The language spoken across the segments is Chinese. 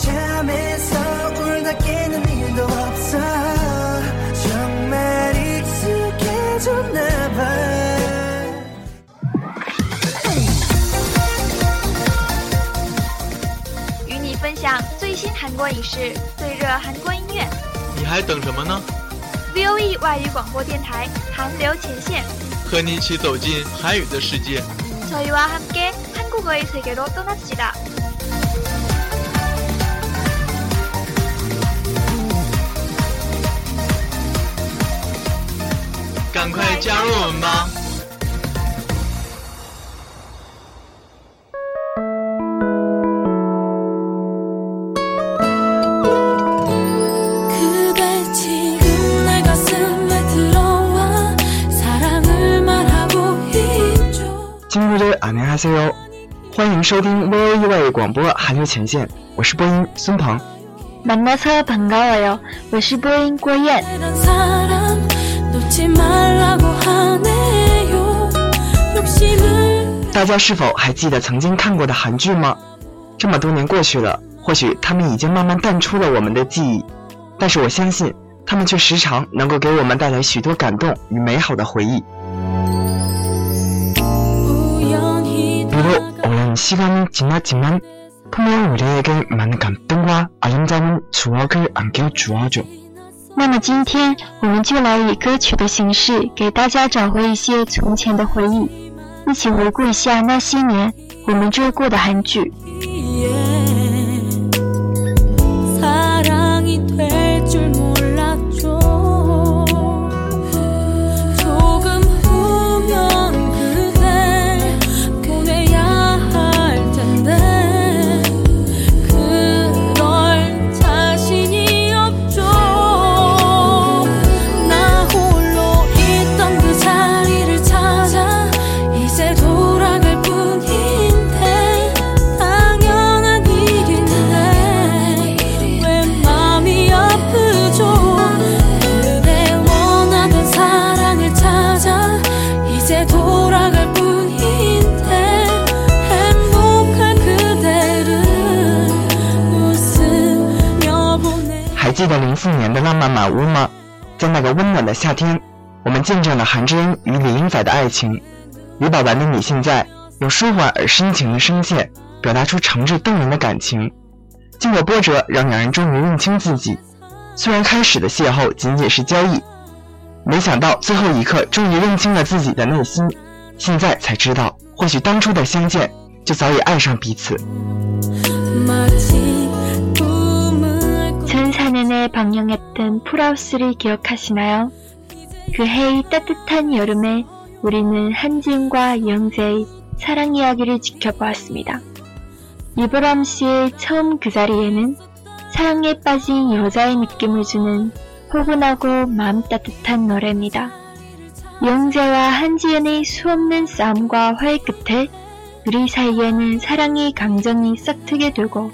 잠에서 울다 깨는 일도 없어 정말 익숙해졌나 봐 与你分享最新韩国影视、最热韩国音乐。你还等什么呢？ V O E 外语广播电台韩流前线，和你一起走进韩语的世界。 저희와 함께 한국어의 세계로 떠납시다. 赶快加入我们吧！ 그대 지금 내 가슴에 들어와 사랑을 말하고 있죠 亲爱的안녕하세요，欢迎收听 VOE 外语广播韩流前线，我是播音孙鹏。 만나서 반가워요. 我是播音郭燕。 大家是否还记得曾经看过的韩剧吗？这么多年过去了，或许他们已经慢慢淡出了我们的记忆，但是我相信，他们却时常能够给我们带来许多感动与美好的回忆。 우연히 비록 오랜 시간이 지났지만 분명 우리에게 많은 감동과 아름다운 추억을 안겨주어줘. 那么今天我们就来以歌曲的形式给大家找回一些从前的回忆，一起回顾一下那些年我们追过的韩剧。零四年的浪漫满屋吗？在那个温暖的夏天，我们见证了韩智恩与李英宰的爱情。李宝完的你现在用舒缓而深情的声线，表达出诚挚动人的感情。经过波折，让两人终于认清自己。虽然开始的邂逅仅仅是交易，没想到最后一刻终于认清了自己的内心。现在才知道，或许当初的相见就早已爱上彼此。 방영했던 풀하우스를 기억하시나요? 그 해의 따뜻한 여름에 우리는 한지은과 이영재의 사랑 이야기를 지켜보았습니다. 이보람 씨의 처음 그 자리에는 사랑에 빠진 여자의 느낌을 주는 포근하고 마음 따뜻한 노래입니다. 이영재와 한지은의 수없는 싸움과 화해 끝에 우리 사이에는 사랑이 강정이 싹트게 되고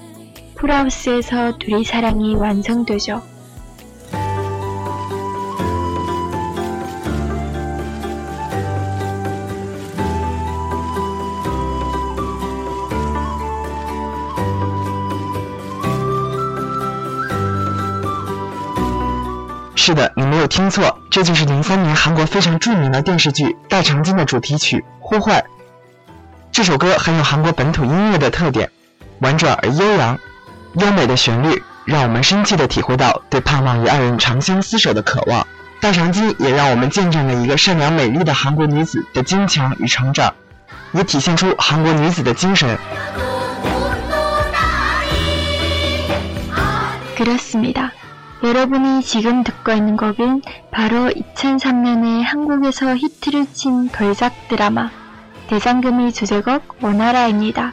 풀하우스에서 둘이 사랑이 완성되죠. 是的，你没有听错，这就是零三年韩国非常着名的电视剧《大长今》的主题曲《呼唤》。这首歌很有韩国本土音乐的特点，婉转而悠扬， 优美的旋律 让我们深切地体会到对盼望与爱人长相厮守的渴望。大长今也让我们见证了一个善良美丽的韩国女子的坚强与成长，也体现出韩国女子的精神。 그렇습니다. 여러분이 지금 듣고 있는 곡은 바로 2003년에 한국에서 히트를 친 걸작 드라마 대상금의 주제곡 원나라입니다.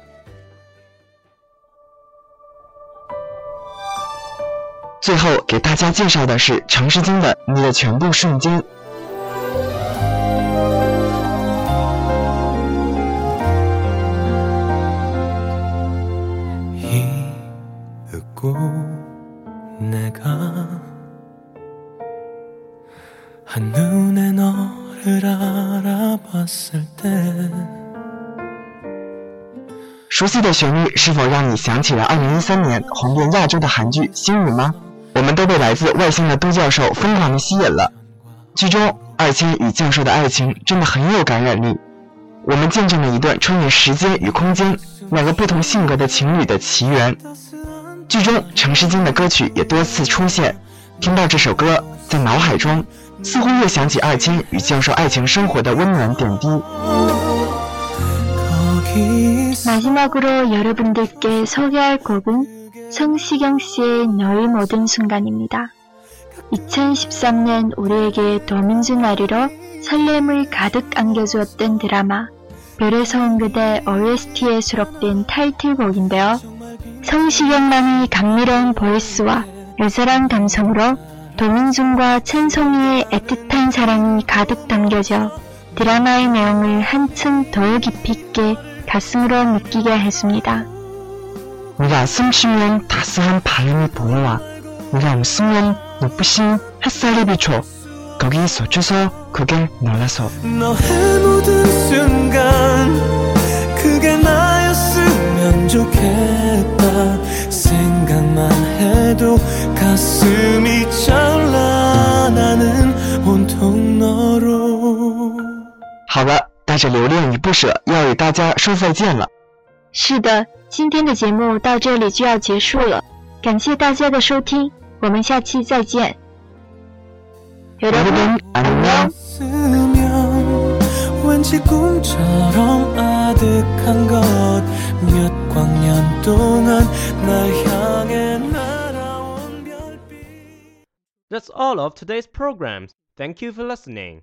最后给大家介绍的是《长诗经》的你的全部瞬间。熟悉的旋律是否让你想起了二零一三年红遍亚洲的韩剧《星语》吗？我们都被来自外星的都教授疯狂的吸引了。剧中二千与教授的爱情真的很有感染力，我们见证了一段穿越时间与空间、两个不同性格的情侣的奇缘。剧中陈诗金的歌曲也多次出现，听到这首歌，在脑海中似乎又想起二千与教授爱情生活的温暖点滴。 마지막으로 여러분들께 소개할 곡은 성시경 씨의 너의 모든 순간입니다. 2013년 우리에게 도민주 나리로 설렘을 가득 안겨주었던 드라마 별의 서운 그대 OST에 수록된 타이틀곡인데요. 성시경만의 감미로운 보이스와 애절한 감성으로 도민준과 천송이의 애틋한 사랑이 가득 담겨져 드라마의 내용을 한층 더 깊이 있게 가슴으로 느끼게 했습니다. 네가 숨쉬면 따스한 바람이 불어와 네가 웃으면 눈부신 햇살이 비춰 거기 서쳐서 그게 너라서 너의 모든 순간 그게 나였으면 좋겠다 생각만 해도 가슴이 차올라 나는 온통 너로 好了，带着留恋与不舍，要与大家说再见了。 是的，今天的节目到这里就要结束了，感谢大家的收听，我们下期再见。 여러분 안녕. 쓰면 왠지 꿈처럼 아득한 것 몇 광년 동안 날 향해 날아온 별빛 That's all of today's programs. Thank you for listening.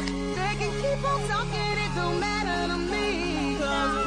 they can keep on talking, it don't matter to me. Cause